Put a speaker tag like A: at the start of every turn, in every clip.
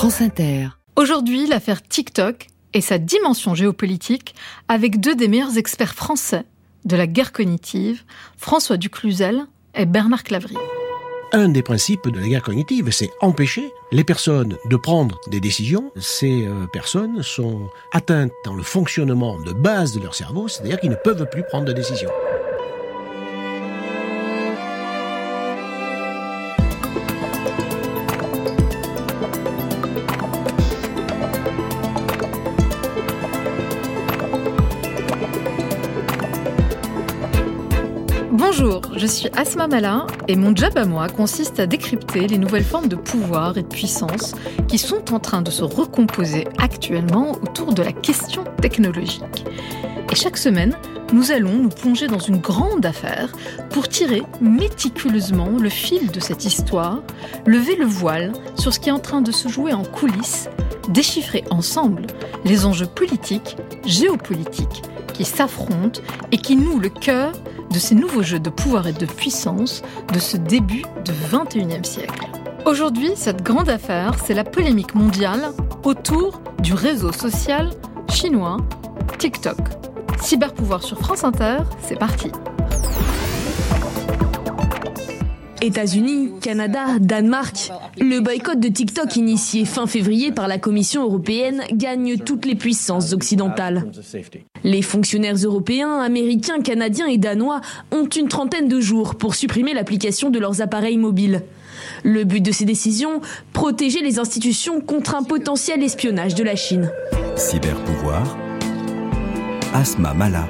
A: France Inter.
B: Aujourd'hui, l'affaire TikTok et sa dimension géopolitique avec deux des meilleurs experts français de la guerre cognitive, François Ducluzel et Bernard Clavry.
C: Un des principes de la guerre cognitive, c'est empêcher les personnes de prendre des décisions. Ces euh, personnes sont atteintes dans le fonctionnement de base de leur cerveau, c'est-à-dire qu'ils ne peuvent plus prendre de décisions.
B: Suis Asma Mala et mon job à moi consiste à décrypter les nouvelles formes de pouvoir et de puissance qui sont en train de se recomposer actuellement autour de la question technologique. Et chaque semaine, nous allons nous plonger dans une grande affaire pour tirer méticuleusement le fil de cette histoire, lever le voile sur ce qui est en train de se jouer en coulisses, déchiffrer ensemble les enjeux politiques, géopolitiques qui s'affrontent et qui nouent le cœur de ces nouveaux jeux de pouvoir et de puissance de ce début du 21e siècle. Aujourd'hui, cette grande affaire, c'est la polémique mondiale autour du réseau social chinois TikTok. Cyberpouvoir sur France Inter, c'est parti.
D: États-Unis, Canada, Danemark. Le boycott de TikTok initié fin février par la Commission européenne gagne toutes les puissances occidentales. Les fonctionnaires européens, américains, canadiens et danois ont une trentaine de jours pour supprimer l'application de leurs appareils mobiles. Le but de ces décisions, protéger les institutions contre un potentiel espionnage de la Chine.
E: Cyberpouvoir, Asma Mala,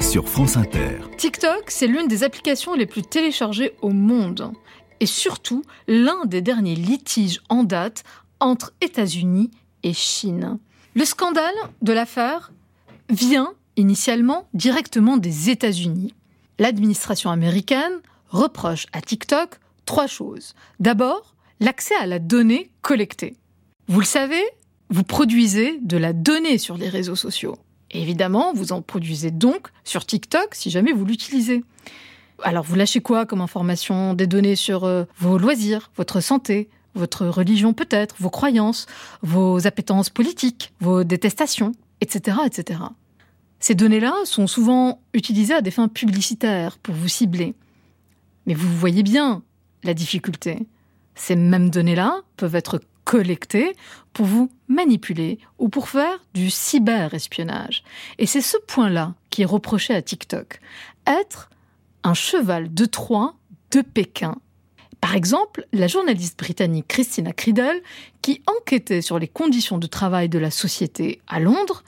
E: sur France Inter.
B: TikTok, c'est l'une des applications les plus téléchargées au monde. Et surtout, l'un des derniers litiges en date entre États-Unis et Chine. Le scandale de l'affaire vient initialement directement des États-Unis. L'administration américaine reproche à TikTok trois choses. D'abord, l'accès à la donnée collectée. Vous le savez, vous produisez de la donnée sur les réseaux sociaux. Évidemment, vous en produisez donc sur TikTok si jamais vous l'utilisez. Alors vous lâchez quoi comme information Des données sur euh, vos loisirs, votre santé, votre religion peut-être, vos croyances, vos appétences politiques, vos détestations, etc. etc. Ces données-là sont souvent utilisées à des fins publicitaires pour vous cibler. Mais vous voyez bien la difficulté. Ces mêmes données-là peuvent être collectées pour vous manipuler ou pour faire du cyberespionnage. Et c'est ce point-là qui est reproché à TikTok. Être un cheval de Troie de Pékin. Par exemple, la journaliste britannique Christina Criddle, qui enquêtait sur les conditions de travail de la société à Londres,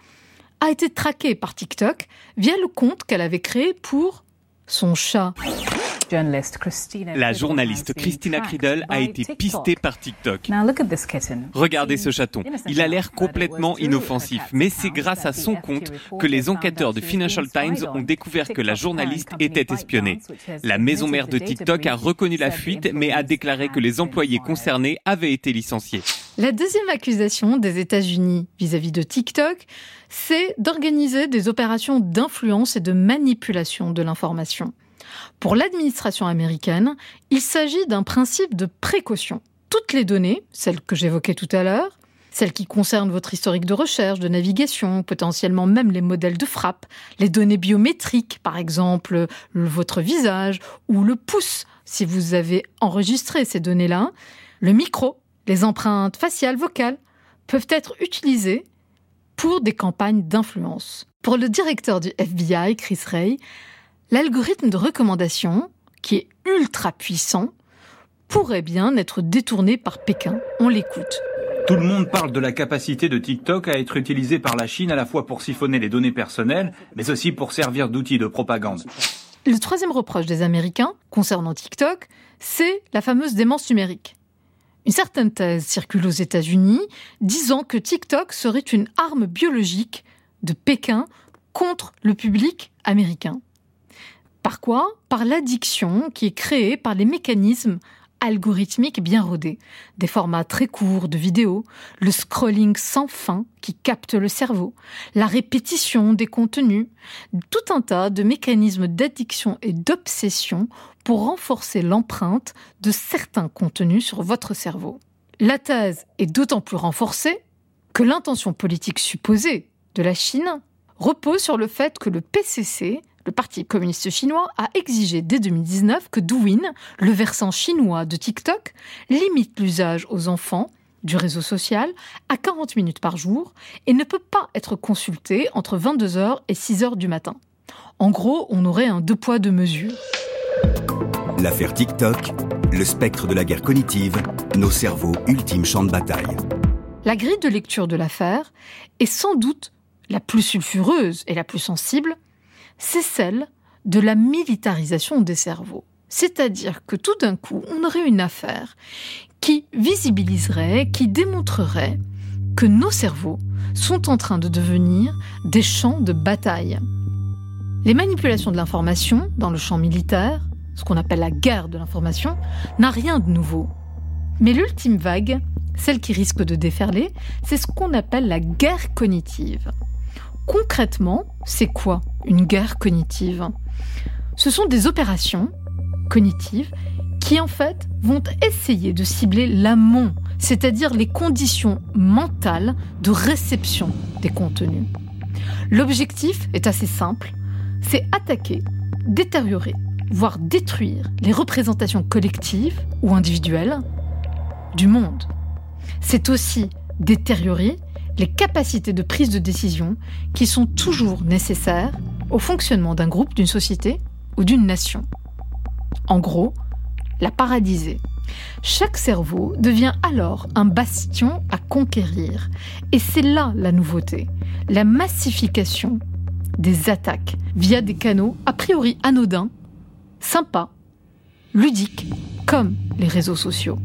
B: a été traquée par TikTok via le compte qu'elle avait créé pour son chat.
F: La journaliste Christina Criddle a été pistée par TikTok. Regardez ce chaton. Il a l'air complètement inoffensif, mais c'est grâce à son compte que les enquêteurs de Financial Times ont découvert que la journaliste était espionnée. La maison mère de TikTok a reconnu la fuite, mais a déclaré que les employés concernés avaient été licenciés.
B: La deuxième accusation des États-Unis vis-à-vis de TikTok, c'est d'organiser des opérations d'influence et de manipulation de l'information. Pour l'administration américaine, il s'agit d'un principe de précaution. Toutes les données, celles que j'évoquais tout à l'heure, celles qui concernent votre historique de recherche, de navigation, potentiellement même les modèles de frappe, les données biométriques, par exemple votre visage ou le pouce, si vous avez enregistré ces données-là, le micro, les empreintes faciales, vocales, peuvent être utilisées pour des campagnes d'influence. Pour le directeur du FBI, Chris Ray, l'algorithme de recommandation, qui est ultra puissant, pourrait bien être détourné par Pékin. On l'écoute.
G: Tout le monde parle de la capacité de TikTok à être utilisé par la Chine à la fois pour siphonner les données personnelles, mais aussi pour servir d'outil de propagande.
B: Le troisième reproche des Américains concernant TikTok, c'est la fameuse démence numérique. Une certaine thèse circule aux États-Unis disant que TikTok serait une arme biologique de Pékin contre le public américain. Par quoi Par l'addiction qui est créée par les mécanismes algorithmiques bien rodés. Des formats très courts de vidéos, le scrolling sans fin qui capte le cerveau, la répétition des contenus, tout un tas de mécanismes d'addiction et d'obsession pour renforcer l'empreinte de certains contenus sur votre cerveau. La thèse est d'autant plus renforcée que l'intention politique supposée de la Chine repose sur le fait que le PCC, le Parti communiste chinois, a exigé dès 2019 que Douyin, le versant chinois de TikTok, limite l'usage aux enfants du réseau social à 40 minutes par jour et ne peut pas être consulté entre 22h et 6h du matin. En gros, on aurait un deux poids deux mesures.
E: L'affaire TikTok, le spectre de la guerre cognitive, nos cerveaux, ultime champ de bataille.
B: La grille de lecture de l'affaire est sans doute la plus sulfureuse et la plus sensible, c'est celle de la militarisation des cerveaux. C'est-à-dire que tout d'un coup, on aurait une affaire qui visibiliserait, qui démontrerait que nos cerveaux sont en train de devenir des champs de bataille. Les manipulations de l'information dans le champ militaire, ce qu'on appelle la guerre de l'information, n'a rien de nouveau. Mais l'ultime vague, celle qui risque de déferler, c'est ce qu'on appelle la guerre cognitive. Concrètement, c'est quoi une guerre cognitive? Ce sont des opérations cognitives qui en fait vont essayer de cibler l'amont, c'est-à-dire les conditions mentales de réception des contenus. L'objectif est assez simple, c'est attaquer, détériorer, voire détruire les représentations collectives ou individuelles du monde. C'est aussi détériorer les capacités de prise de décision qui sont toujours nécessaires au fonctionnement d'un groupe, d'une société ou d'une nation. En gros, la paradiser. Chaque cerveau devient alors un bastion à conquérir. Et c'est là la nouveauté, la massification des attaques via des canaux a priori anodins, sympas, ludiques, comme les réseaux sociaux.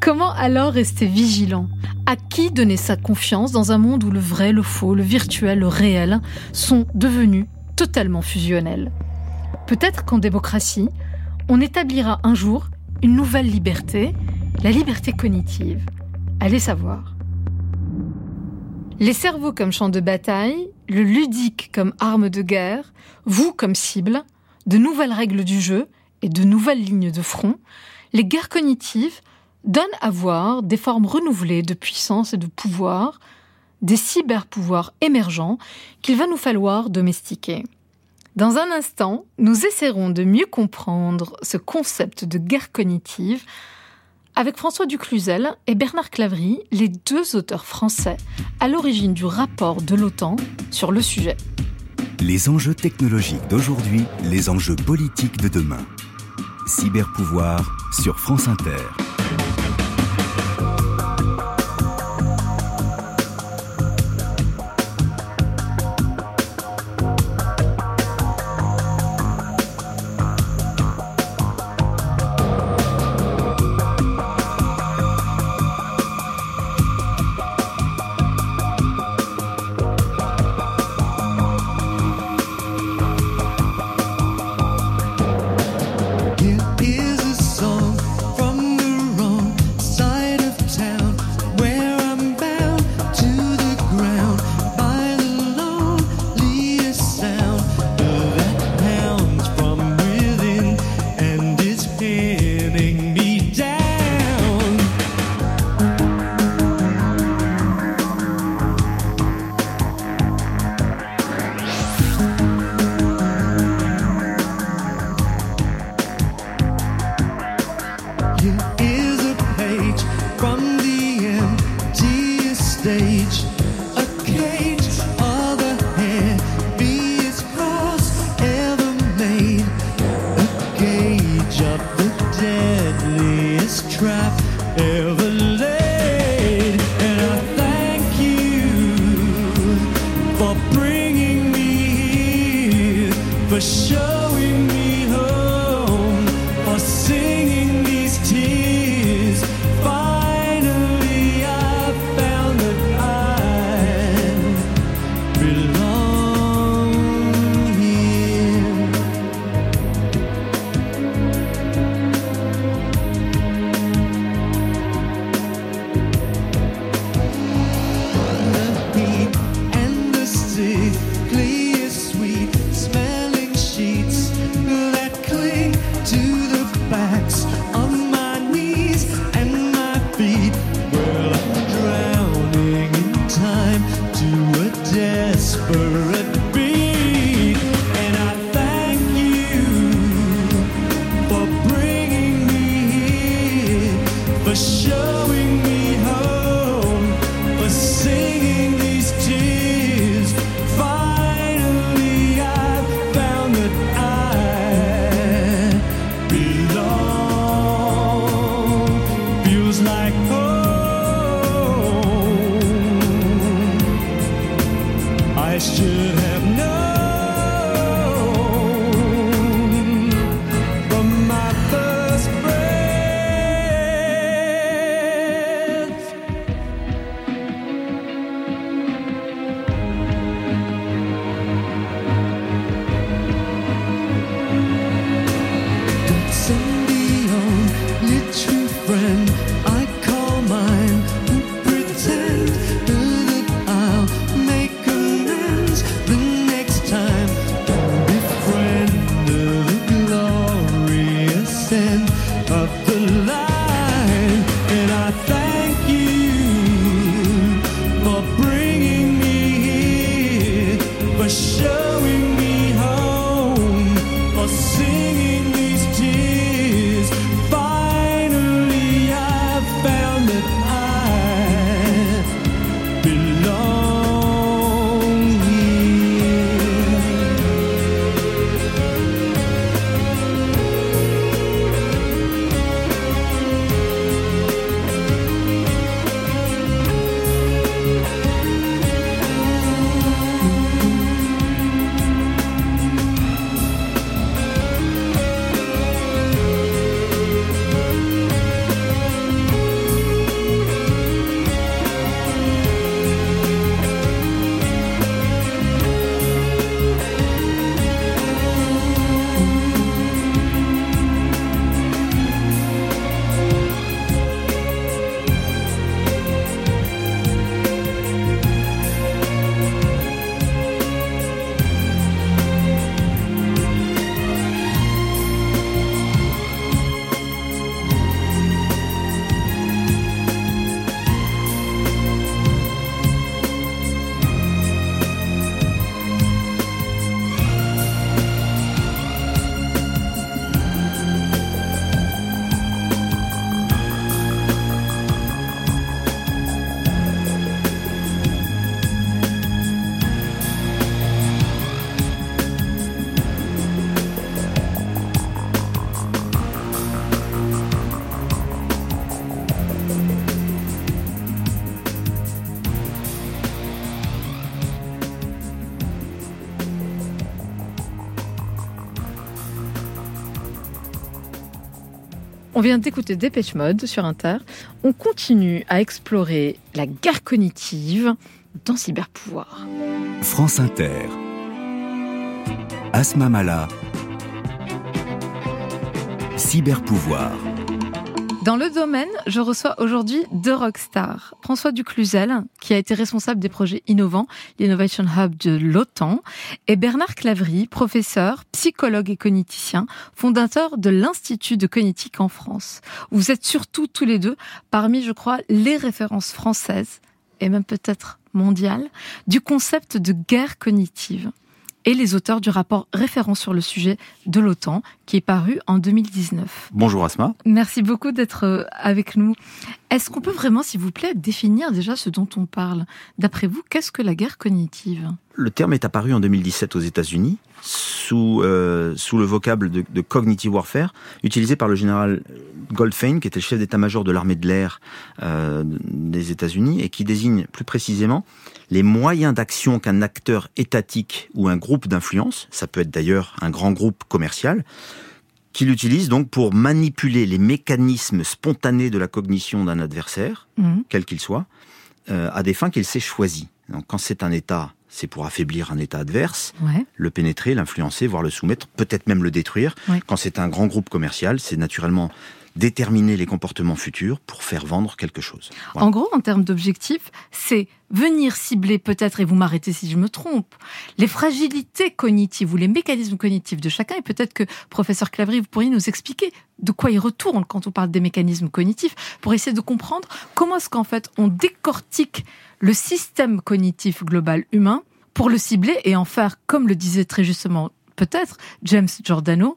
B: Comment alors rester vigilant? À qui donner sa confiance dans un monde où le vrai, le faux, le virtuel, le réel sont devenus totalement fusionnels? Peut-être qu'en démocratie, on établira un jour une nouvelle liberté, la liberté cognitive. Allez savoir. Les cerveaux comme champ de bataille, le ludique comme arme de guerre, vous comme cible, de nouvelles règles du jeu et de nouvelles lignes de front, les guerres cognitives donnent à voir des formes renouvelées de puissance et de pouvoir, des cyber-pouvoirs émergents qu'il va nous falloir domestiquer. Dans un instant, nous essaierons de mieux comprendre ce concept de guerre cognitive avec François Ducluzel et Bernard Clavry, les deux auteurs français à l'origine du rapport de l'OTAN sur le sujet.
E: Les enjeux technologiques d'aujourd'hui, les enjeux politiques de demain. Cyberpouvoir sur France Inter.
B: On vient d'écouter Dépêche Mode sur Inter. On continue à explorer la guerre cognitive dans Cyberpouvoir.
E: France Inter. Asma Mala. Cyberpouvoir.
B: Dans le domaine, je reçois aujourd'hui deux rockstars. François Ducluzel, qui a été responsable des projets innovants, l'Innovation Hub de l'OTAN, et Bernard Clavry, professeur, psychologue et cogniticien, fondateur de l'Institut de cognitique en France. Vous êtes surtout tous les deux parmi, je crois, les références françaises, et même peut-être mondiales, du concept de guerre cognitive et les auteurs du rapport référent sur le sujet de l'OTAN qui est paru en 2019.
A: Bonjour Asma.
B: Merci beaucoup d'être euh, avec nous. Est-ce qu'on peut vraiment, s'il vous plaît, définir déjà ce dont on parle? D'après vous, qu'est-ce que la guerre cognitive?
A: Le terme est apparu en 2017 aux États-Unis sous, euh, le vocable de, de, cognitive warfare, utilisé par le général Goldfein, qui était le chef d'état-major de l'armée de l'air euh, des États-Unis, et qui désigne plus précisément les moyens d'action qu'un acteur étatique ou un groupe d'influence, ça peut être d'ailleurs un grand groupe commercial, qu'il utilise donc pour manipuler les mécanismes spontanés de la cognition d'un adversaire, mmh. quel qu'il soit, euh, à des fins qu'il s'est choisi. Donc quand c'est un État c'est pour affaiblir un État adverse, le pénétrer, l'influencer, voire le soumettre, peut-être même le détruire. Quand c'est un grand groupe commercial, c'est naturellement déterminer les comportements futurs pour faire vendre quelque chose.
B: En gros, en termes d'objectifs, c'est venir cibler peut-être, et vous m'arrêtez si je me trompe, les fragilités cognitives ou les mécanismes cognitifs de chacun. Et peut-être que, professeur Clavry, vous pourriez nous expliquer de quoi il retourne quand on parle des mécanismes cognitifs pour essayer de comprendre comment est-ce qu'en fait on décortique le système cognitif global humain pour le cibler et en faire, comme le disait très justement peut-être James Giordano,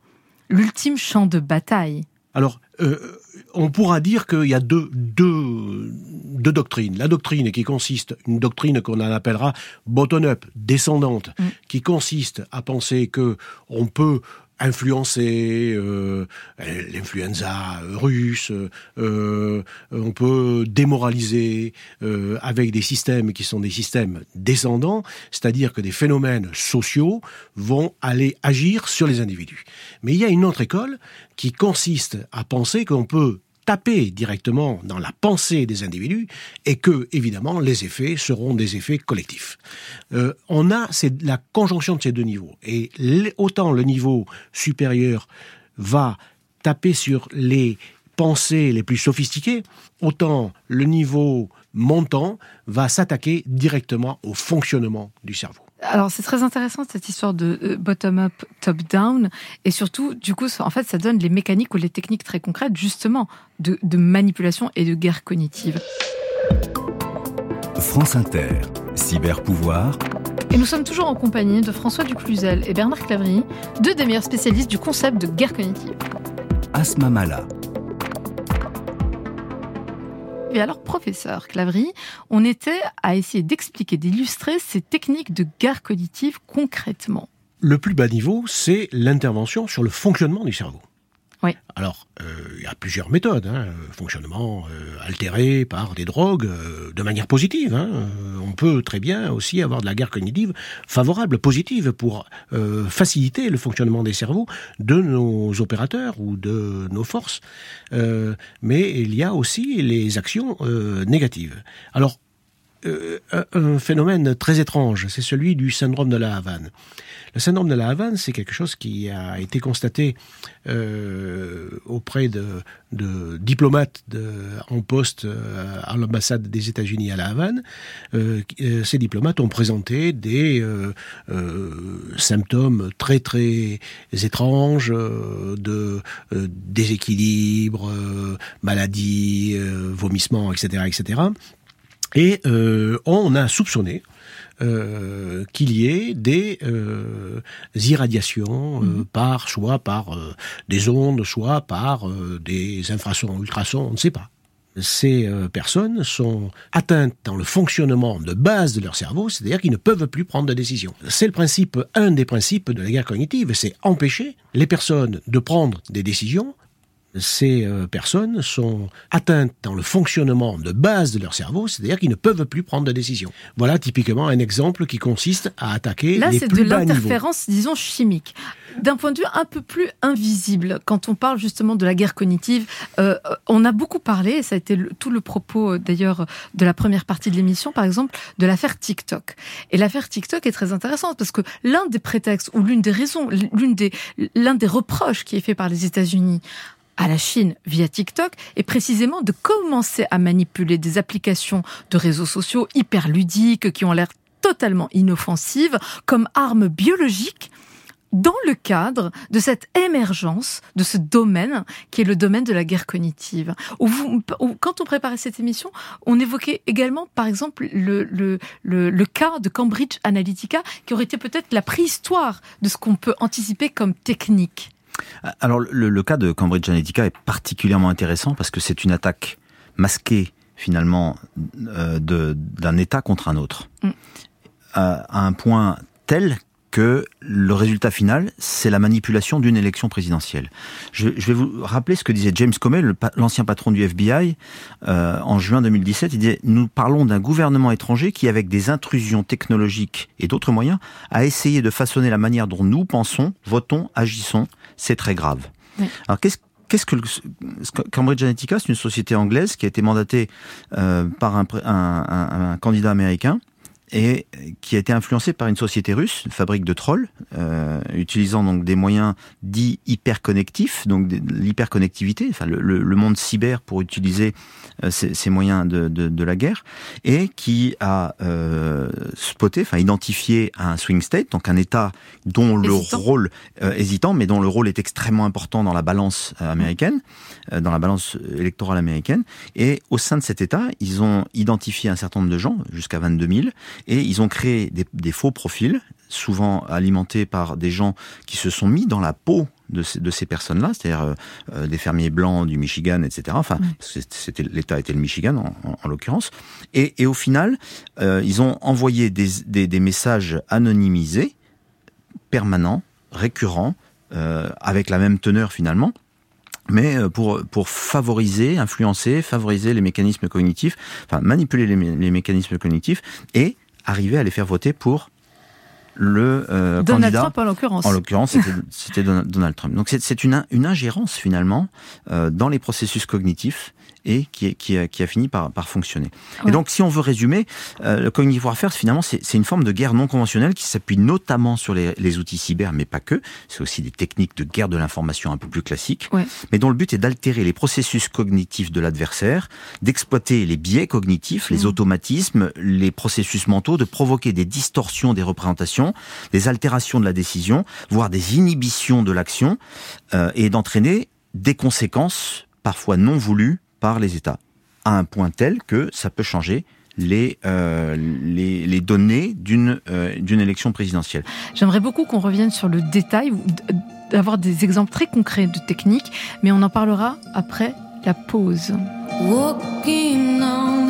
B: l'ultime champ de bataille.
C: Alors, euh, on pourra dire qu'il y a deux, deux, deux doctrines. La doctrine qui consiste, une doctrine qu'on appellera bottom-up, descendante, mm. qui consiste à penser que on peut influencer euh, l'influenza russe, euh, on peut démoraliser euh, avec des systèmes qui sont des systèmes descendants, c'est-à-dire que des phénomènes sociaux vont aller agir sur les individus. Mais il y a une autre école qui consiste à penser qu'on peut taper directement dans la pensée des individus et que, évidemment, les effets seront des effets collectifs. Euh, on a c'est la conjonction de ces deux niveaux. Et autant le niveau supérieur va taper sur les pensées les plus sophistiquées, autant le niveau montant va s'attaquer directement au fonctionnement du cerveau.
B: Alors c'est très intéressant cette histoire de euh, bottom-up, top-down, et surtout, du coup, en fait, ça donne les mécaniques ou les techniques très concrètes, justement, de, manipulation et de guerre cognitive.
E: France Inter, cyberpouvoir.
B: Et nous sommes toujours en compagnie de François Ducluzel et Bernard Clavry, deux des meilleurs spécialistes du concept de guerre cognitive.
E: Asma Mala,
B: et alors, professeur Clavry, on était à essayer d'expliquer, d'illustrer ces techniques de guerre cognitive concrètement.
C: Le plus bas niveau, c'est l'intervention sur le fonctionnement du cerveau. Alors, euh, il y a plusieurs méthodes. Hein. Fonctionnement euh, altéré par des drogues, euh, de manière positive. Hein. On peut très bien aussi avoir de la guerre cognitive favorable, positive, pour faciliter le fonctionnement des cerveaux de nos opérateurs ou de nos forces. mais il y a aussi les actions négatives. Alors, un phénomène très étrange, c'est celui du syndrome de la Havane. Le syndrome de la Havane, c'est quelque chose qui a été constaté euh, auprès de, diplomates en poste euh, à l'ambassade des États-Unis à la Havane. Euh, ces diplomates ont présenté des symptômes très très étranges de déséquilibre, maladie, vomissement, etc., etc. Et on a soupçonné euh, qu'il y ait des euh, irradiations euh, mhm. par soit par des ondes, soit par des infrasons, ultrasons, on ne sait pas. Ces personnes sont atteintes dans le fonctionnement de base de leur cerveau, c'est-à-dire qu'ils ne peuvent plus prendre de décisions. C'est le principe, un des principes de la guerre cognitive, c'est empêcher les personnes de prendre des décisions ces euh, personnes sont atteintes dans le fonctionnement de base de leur cerveau, c'est-à-dire qu'ils ne peuvent plus prendre de décision. Voilà typiquement un exemple qui consiste à attaquer
B: Là,
C: les plus
B: bas Là, c'est de l'interférence, disons, chimique. D'un point de vue un peu plus invisible, quand on parle justement de la guerre cognitive, euh, on a beaucoup parlé, et ça a été tout le propos euh, d'ailleurs de la première partie de l'émission, par exemple, de l'affaire TikTok. Et l'affaire TikTok est très intéressante parce que l'un des prétextes ou l'une des raisons, l'une des, l'un des reproches qui est fait par les États-Unis à la Chine via TikTok est précisément de commencer à manipuler des applications de réseaux sociaux hyper ludiques qui ont l'air totalement inoffensives comme armes biologiques dans le cadre de cette émergence de ce domaine qui est le domaine de la guerre cognitive. quand on préparait cette émission, on évoquait également, par exemple, le, le, le cas de Cambridge Analytica, qui aurait été peut-être la préhistoire de ce qu'on peut anticiper comme technique.
A: Alors le, cas de Cambridge Analytica est particulièrement intéressant parce que c'est une attaque masquée finalement euh, d'un État contre un autre, mm. à un point tel que le résultat final, c'est la manipulation d'une élection présidentielle. Je, vais vous rappeler ce que disait James Comey, l'ancien patron du FBI, euh, en juin 2017. Il disait Nous parlons d'un gouvernement étranger qui, avec des intrusions technologiques et d'autres moyens, a essayé de façonner la manière dont nous pensons, votons, agissons. C'est très grave. Alors qu'est-ce qu'est-ce que Cambridge Analytica C'est une société anglaise qui a été mandatée euh, par un, un, candidat américain et qui a été influencé par une société russe, une fabrique de trolls, euh, utilisant donc des moyens dits hyperconnectifs, donc l'hyperconnectivité, enfin le, le, monde cyber pour utiliser euh, ces, ces, moyens de, de, de, la guerre, et qui a euh, spoté, enfin identifié un swing state, donc un État dont le rôle euh, hésitant, mais dont le rôle est extrêmement important dans la balance euh, américaine, dans la balance électorale américaine, et au sein de cet État, ils ont identifié un certain nombre de gens, jusqu'à 22 000, et ils ont créé des, faux profils, souvent alimentés par des gens qui se sont mis dans la peau de ces, personnes-là, c'est-à-dire euh, euh, des fermiers blancs du Michigan, etc. Enfin, c'était l'État était le Michigan en, l'occurrence. Et, au final, euh, ils ont envoyé des, messages anonymisés, permanents, récurrents, avec la même teneur finalement, mais pour, pour favoriser, influencer, favoriser les mécanismes cognitifs, enfin manipuler les, les mécanismes cognitifs et arriver à les faire voter pour le euh,
H: Donald
A: candidat.
H: Trump en l'occurrence.
A: En l'occurrence, c'était Donald Trump. Donc c'est une, une ingérence finalement euh, dans les processus cognitifs et qui, qui, a, qui a fini par, par fonctionner. Et donc, si on veut résumer, euh, le cognitive warfare, finalement, c'est une forme de guerre non conventionnelle qui s'appuie notamment sur les, les, outils cyber, mais pas que. C'est aussi des techniques de guerre de l'information un peu plus classiques, mais dont le but est d'altérer les processus cognitifs de l'adversaire, d'exploiter les biais cognitifs, les mmh. automatismes, les processus mentaux, de provoquer des distorsions des représentations, des altérations de la décision, voire des inhibitions de l'action, euh, et d'entraîner des conséquences parfois non voulues par les États, à un point tel que ça peut changer les, euh, les, les, données d'une euh, d'une élection présidentielle.
H: J'aimerais beaucoup qu'on revienne sur le détail, d'avoir des exemples très concrets de techniques, mais on en parlera après la pause. Walking on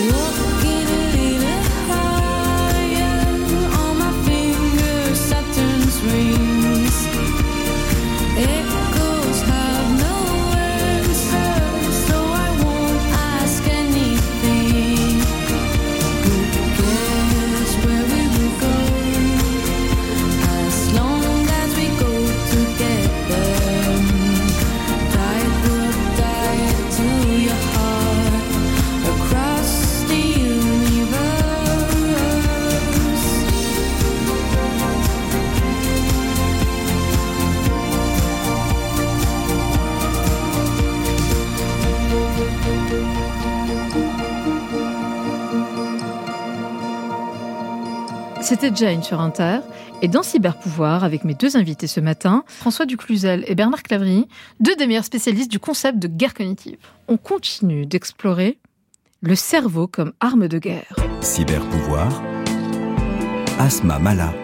H: 我。C'était Jane sur Inter. Et dans Cyberpouvoir, avec mes deux invités ce matin, François Ducluzel et Bernard Clavry, deux des meilleurs spécialistes du concept de guerre cognitive. On continue d'explorer le cerveau comme arme de guerre.
I: Cyberpouvoir, Asma Mala.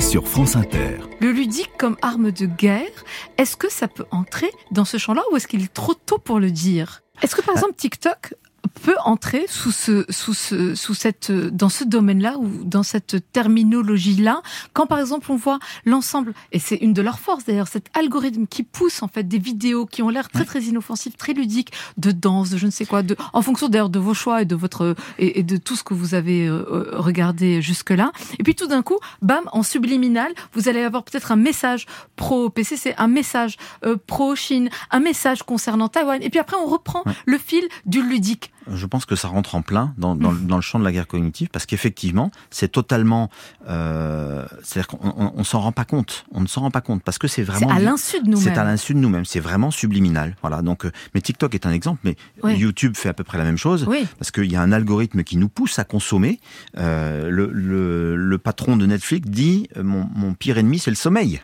E: sur France Inter.
B: Le ludique comme arme de guerre, est-ce que ça peut entrer dans ce champ-là ou est-ce qu'il est trop tôt pour le dire? Est-ce que par bah exemple TikTok peut entrer sous ce, sous ce, sous cette, dans ce domaine-là ou dans cette terminologie-là, quand par exemple on voit l'ensemble, et c'est une de leurs forces d'ailleurs, cet algorithme qui pousse en fait des vidéos qui ont l'air très très inoffensives, très ludiques, de danse, de je ne sais quoi, de, en fonction d'ailleurs de vos choix et de votre et, de tout ce que vous avez euh, euh, regardé jusque-là. Et puis tout d'un coup, bam, en subliminal, vous allez avoir peut-être un message pro PCC, un message euh, pro Chine, un message concernant Taïwan. Et puis après, on reprend le fil du ludique
A: je pense que ça rentre en plein dans, dans, dans, le champ de la guerre cognitive parce qu'effectivement, c'est totalement, euh, c'est-à-dire qu'on on, s'en rend pas compte, on ne s'en rend pas compte parce que c'est vraiment
B: c'est à l'insu de nous-mêmes.
A: C'est à l'insu de nous-mêmes, c'est vraiment subliminal. Voilà. Donc, euh, mais TikTok est un exemple, mais YouTube fait à peu près la même chose parce qu'il y a un algorithme qui nous pousse à consommer. Euh, le, le, le, patron de Netflix dit euh, mon, mon pire ennemi, c'est le sommeil.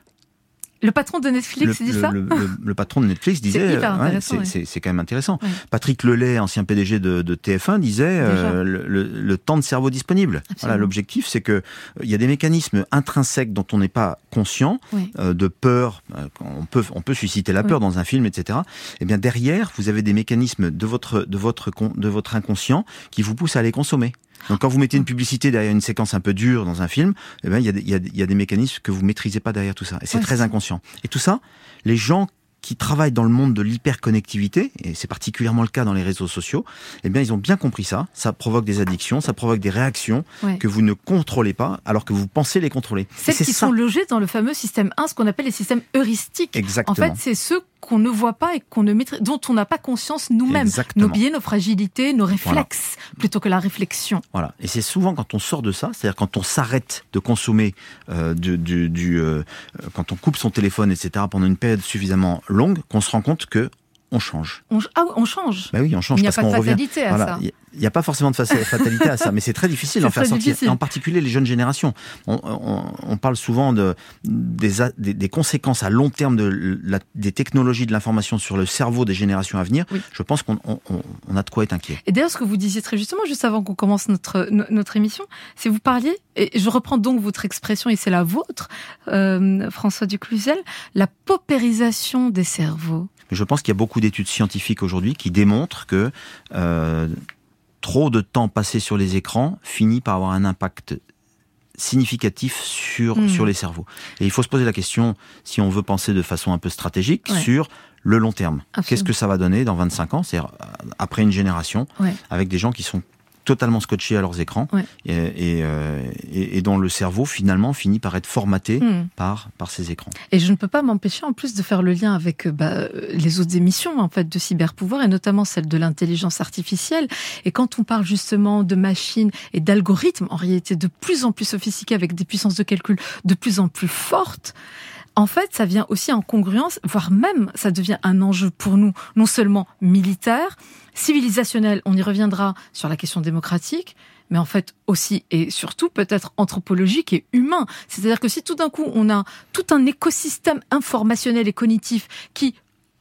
B: Le patron de Netflix dit ça
A: le, patron de Netflix disait, c'est quand même intéressant. Patrick Lelay, ancien PDG de, TF1, disait euh, le, temps de cerveau disponible. Voilà, l'objectif, c'est que euh, il y a des mécanismes intrinsèques dont on n'est pas conscient, euh, de peur. on peut on peut susciter la peur dans un film, etc. Et eh bien derrière, vous avez des mécanismes de votre de votre de votre inconscient qui vous poussent à les consommer. Donc quand vous mettez une publicité derrière une séquence un peu dure dans un film, eh ben, il y, a, y, a, des mécanismes que vous maîtrisez pas derrière tout ça. Et c'est très inconscient. Et tout ça, les gens qui travaillent dans le monde de l'hyperconnectivité, et c'est particulièrement le cas dans les réseaux sociaux, eh bien, ils ont bien compris ça. Ça provoque des addictions, ça provoque des réactions que vous ne contrôlez pas, alors que vous pensez les contrôler.
B: Celles qui sont logées dans le fameux système 1, ce qu'on appelle les systèmes heuristiques.
A: Exactement.
B: En fait, c'est ceux qu'on ne voit pas et qu'on ne maîtrise, dont on n'a pas conscience nous-mêmes. Nos biais, nos fragilités, nos réflexes, plutôt que la réflexion.
A: Voilà. Et c'est souvent quand on sort de ça, c'est-à-dire quand on s'arrête de consommer, euh, du, du, euh, quand on coupe son téléphone, etc., pendant une période suffisamment longue, qu'on se rend compte que on change.
B: On, ah, on change.
A: Bah oui, on change.
B: Il n'y a pas de fatalité à ça.
A: Il n'y a pas forcément de fatalité à ça, mais c'est très difficile d'en faire sortir. en particulier les jeunes générations. On, parle souvent de, des, conséquences à long terme de des technologies de l'information sur le cerveau des générations à venir. Je pense qu'on a de quoi être inquiet.
B: Et d'ailleurs, ce que vous disiez très justement, juste avant qu'on commence notre, notre émission, c'est vous parliez, et je reprends donc votre expression, et c'est la vôtre, euh, François Ducluzel, la paupérisation des cerveaux.
A: Je pense qu'il y a beaucoup d'études scientifiques aujourd'hui qui démontrent que euh, trop de temps passé sur les écrans finit par avoir un impact significatif sur, hmm. sur les cerveaux. Et il faut se poser la question, si on veut penser de façon un peu stratégique, sur le long terme. Qu'est-ce que ça va donner dans 25 ans, c'est-à-dire euh, après une génération, avec des gens qui sont totalement scotchés à leurs écrans euh, et, dont le cerveau finalement finit par être formaté hmm. par, par ces écrans.
B: Et je ne peux pas m'empêcher en plus de faire le lien avec euh, bah, les autres émissions en fait de cyberpouvoir et notamment celle de l'intelligence artificielle. Et quand on parle justement de machines et d'algorithmes en réalité de plus en plus sophistiqués avec des puissances de calcul de plus en plus fortes, en fait, ça vient aussi en congruence, voire même ça devient un enjeu pour nous, non seulement militaire, civilisationnel, on y reviendra sur la question démocratique, mais en fait aussi et surtout peut-être anthropologique et humain. C'est-à-dire que si tout d'un coup on a tout un écosystème informationnel et cognitif qui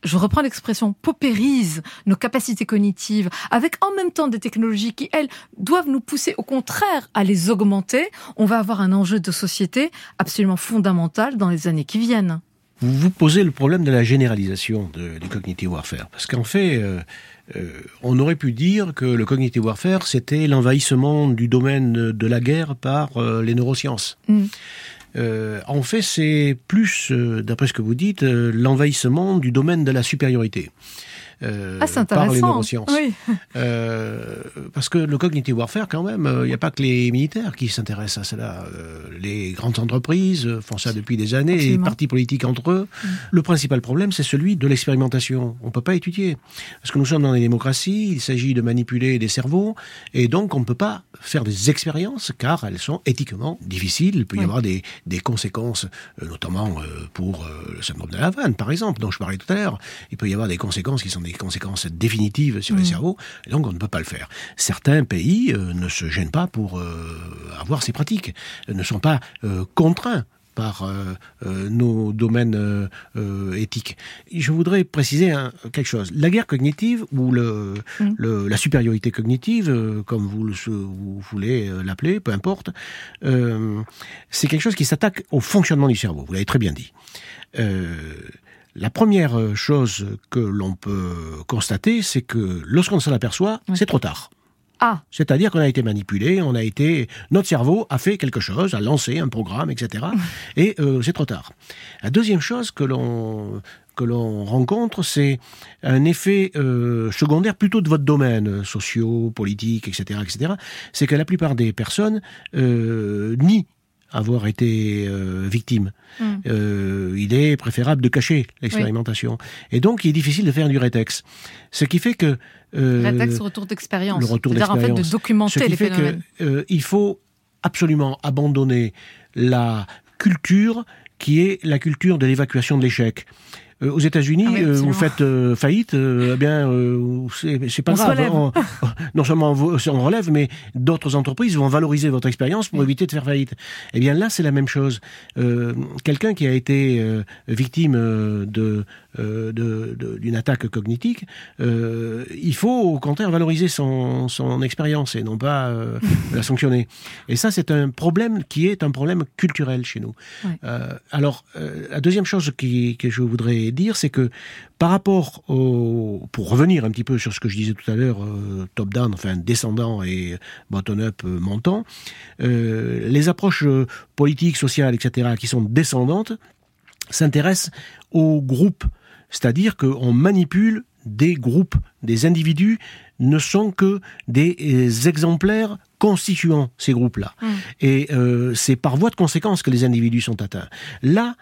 B: je reprends l'expression, paupérise nos capacités cognitives, avec en même temps des technologies qui, elles, doivent nous pousser au contraire à les augmenter, on va avoir un enjeu de société absolument fondamental dans les années qui viennent.
C: Vous vous posez le problème de la généralisation du cognitive warfare, parce qu'en fait, euh, euh, on aurait pu dire que le cognitive warfare, c'était l'envahissement du domaine de la guerre par euh, les neurosciences. Mm. Euh, en fait, c'est plus, euh, d'après ce que vous dites, euh, l'envahissement du domaine de la supériorité.
B: Euh, ah, par les neurosciences. Oui.
C: Euh, parce que le cognitive warfare, quand même, il n'y a pas que les militaires qui s'intéressent à cela. les grandes entreprises font ça depuis des années, les partis politiques entre eux. Mm. Le principal problème, c'est celui de l'expérimentation. On ne peut pas étudier. Parce que nous sommes dans des démocraties, il s'agit de manipuler des cerveaux, et donc on ne peut pas faire des expériences car elles sont éthiquement difficiles. Il peut y avoir des, des conséquences, euh, notamment euh, pour euh, le syndrome de la vanne, par exemple, dont je parlais tout à l'heure. Il peut y avoir des conséquences qui sont des conséquences définitives sur les mm. cerveaux, et donc on ne peut pas le faire. Certains pays ne se gênent pas pour avoir ces pratiques, ne sont pas contraints par euh, nos domaines éthiques. Je voudrais préciser quelque chose. La guerre cognitive ou le, mm. la supériorité cognitive, comme vous, vous voulez l'appeler, peu importe, c'est quelque chose qui s'attaque au fonctionnement du cerveau. Vous l'avez très bien dit. La première chose que l'on peut constater, c'est que lorsqu'on s'en aperçoit, c'est trop tard.
B: Ah.
C: C'est-à-dire qu'on a été manipulé, on a été, notre cerveau a fait quelque chose, a lancé un programme, etc. et euh, c'est trop tard. La deuxième chose que l'on que l'on rencontre, c'est un effet euh, secondaire plutôt de votre domaine, sociaux, politique, etc., etc. C'est que la plupart des personnes euh, nient avoir été euh, victime. Hmm. Euh, il est préférable de cacher l'expérimentation. Et donc, il est difficile de faire du rétex. Ce qui fait que...
B: Euh, rétex, retour d'expérience. Le retour d'expérience. en fait de documenter
C: Ce
B: qui
C: les fait
B: phénomènes.
C: Que, euh, il faut absolument abandonner la culture qui est la culture de l'évacuation de l'échec. Euh, aux États-Unis, ah euh, vous faites euh, faillite, eh bien, c'est pas grave. Hein. non seulement on, on, relève, mais d'autres entreprises vont valoriser votre expérience pour éviter de faire faillite. Eh bien, là, c'est la même chose. Quelqu'un qui a été victime de d'une attaque cognitive, il faut au contraire valoriser son, son expérience et non pas la sanctionner. Et ça, c'est un problème qui est un problème culturel chez nous. alors, la deuxième chose qui, que je voudrais dire, c'est que par rapport au, pour revenir un petit peu sur ce que je disais tout à l'heure, euh, top-down, enfin descendant et bottom-up euh, montant, euh, les approches politiques, sociales, etc., qui sont descendantes, s'intéressent aux groupes, c'est-à-dire qu'on manipule des groupes, des individus ne sont que des exemplaires constituant ces groupes-là. Mmh. Et c'est par voie de conséquence que les individus sont atteints. Là,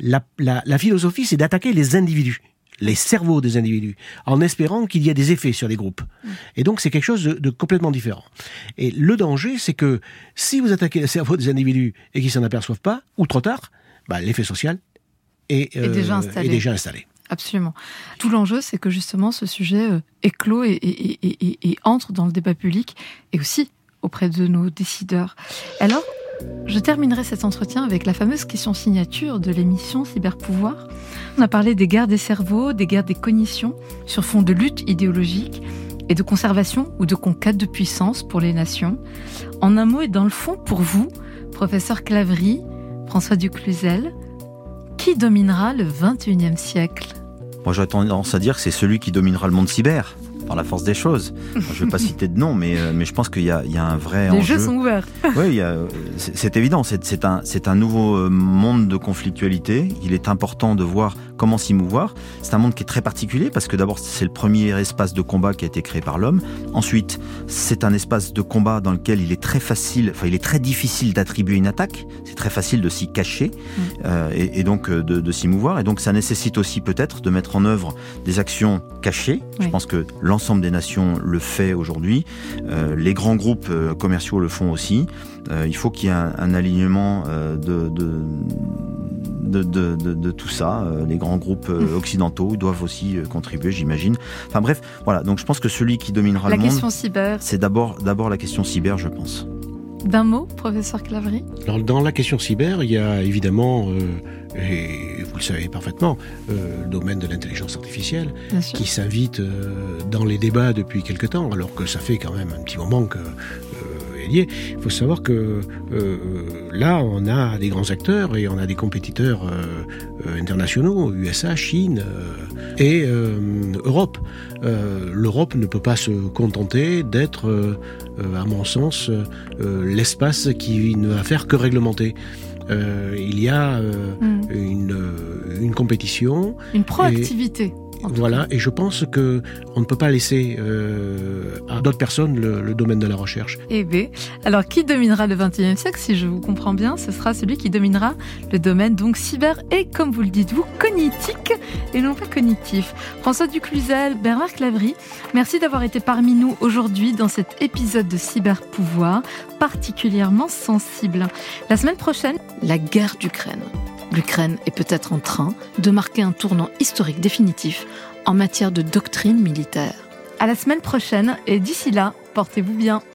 C: la, philosophie, c'est d'attaquer les individus les cerveaux des individus, en espérant qu'il y ait des effets sur les groupes. Mm. Et donc c'est quelque chose de, complètement différent. Et le danger, c'est que si vous attaquez les cerveaux des individus et qu'ils s'en aperçoivent pas, ou trop tard, bah, l'effet social est, déjà euh, déjà installé.
B: Absolument. Tout l'enjeu, c'est que justement ce sujet euh, éclot et, et, entre dans le débat public et aussi auprès de nos décideurs. Alors, je terminerai cet entretien avec la fameuse question signature de l'émission Cyberpouvoir. On a parlé des guerres des cerveaux, des guerres des cognitions, sur fond de lutte idéologique et de conservation ou de conquête de puissance pour les nations. En un mot et dans le fond, pour vous, professeur Clavry, François Ducluzel, qui dominera le 21e siècle?
A: Moi j'aurais tendance à dire que c'est celui qui dominera le monde cyber par la force des choses. je ne vais pas citer de nom, mais, euh, mais je pense qu'il y, y, a un vrai
B: Les jeux sont ouverts.
A: oui, c'est évident. C'est un, un nouveau euh, monde de conflictualité. Il est important de voir comment s'y mouvoir. C'est un monde qui est très particulier parce que d'abord, c'est le premier espace de combat qui a été créé par l'homme. Ensuite, c'est un espace de combat dans lequel il est très facile, enfin, il est très difficile d'attribuer une attaque. C'est très facile de s'y cacher mm. euh, et, et, donc de, de s'y mouvoir. Et donc, ça nécessite aussi peut-être de mettre en œuvre des actions cachées. Je pense que l'ensemble des nations le fait aujourd'hui. Euh, les grands groupes euh, commerciaux le font aussi. Euh, il faut qu'il y ait un, un alignement de, de de, de, de, tout ça. Les grands groupes mmh. occidentaux doivent aussi contribuer, j'imagine. Enfin bref, voilà. Donc je pense que celui qui dominera
B: le
A: monde,
B: la question cyber,
A: c'est d'abord d'abord la question cyber, je pense.
B: D'un mot, professeur Clavry
C: Alors, Dans la question cyber, il y a évidemment, et vous le savez parfaitement, le domaine de l'intelligence artificielle qui s'invite dans les débats depuis quelque temps, alors que ça fait quand même un petit moment que il faut savoir que euh, là, on a des grands acteurs et on a des compétiteurs euh, euh, internationaux, USA, Chine et Europe. L'Europe ne peut pas se contenter d'être, à mon sens, l'espace qui ne va faire que réglementer. il y a une, une, compétition.
B: Une proactivité.
C: Voilà, et je pense que on ne peut pas laisser euh, à d'autres personnes le, domaine de la recherche.
B: Eh bien, alors qui dominera le 21e siècle Si je vous comprends bien, ce sera celui qui dominera le domaine donc cyber et, comme vous le dites vous, cognitique et non pas cognitif. François Ducluzel, Bernard Clavry, merci d'avoir été parmi nous aujourd'hui dans cet épisode de Cyber Pouvoir particulièrement sensible. La semaine prochaine, la guerre d'Ukraine l'Ukraine est peut-être en train de marquer un tournant historique définitif en matière de doctrine militaire. À la semaine prochaine et d'ici là, portez-vous bien.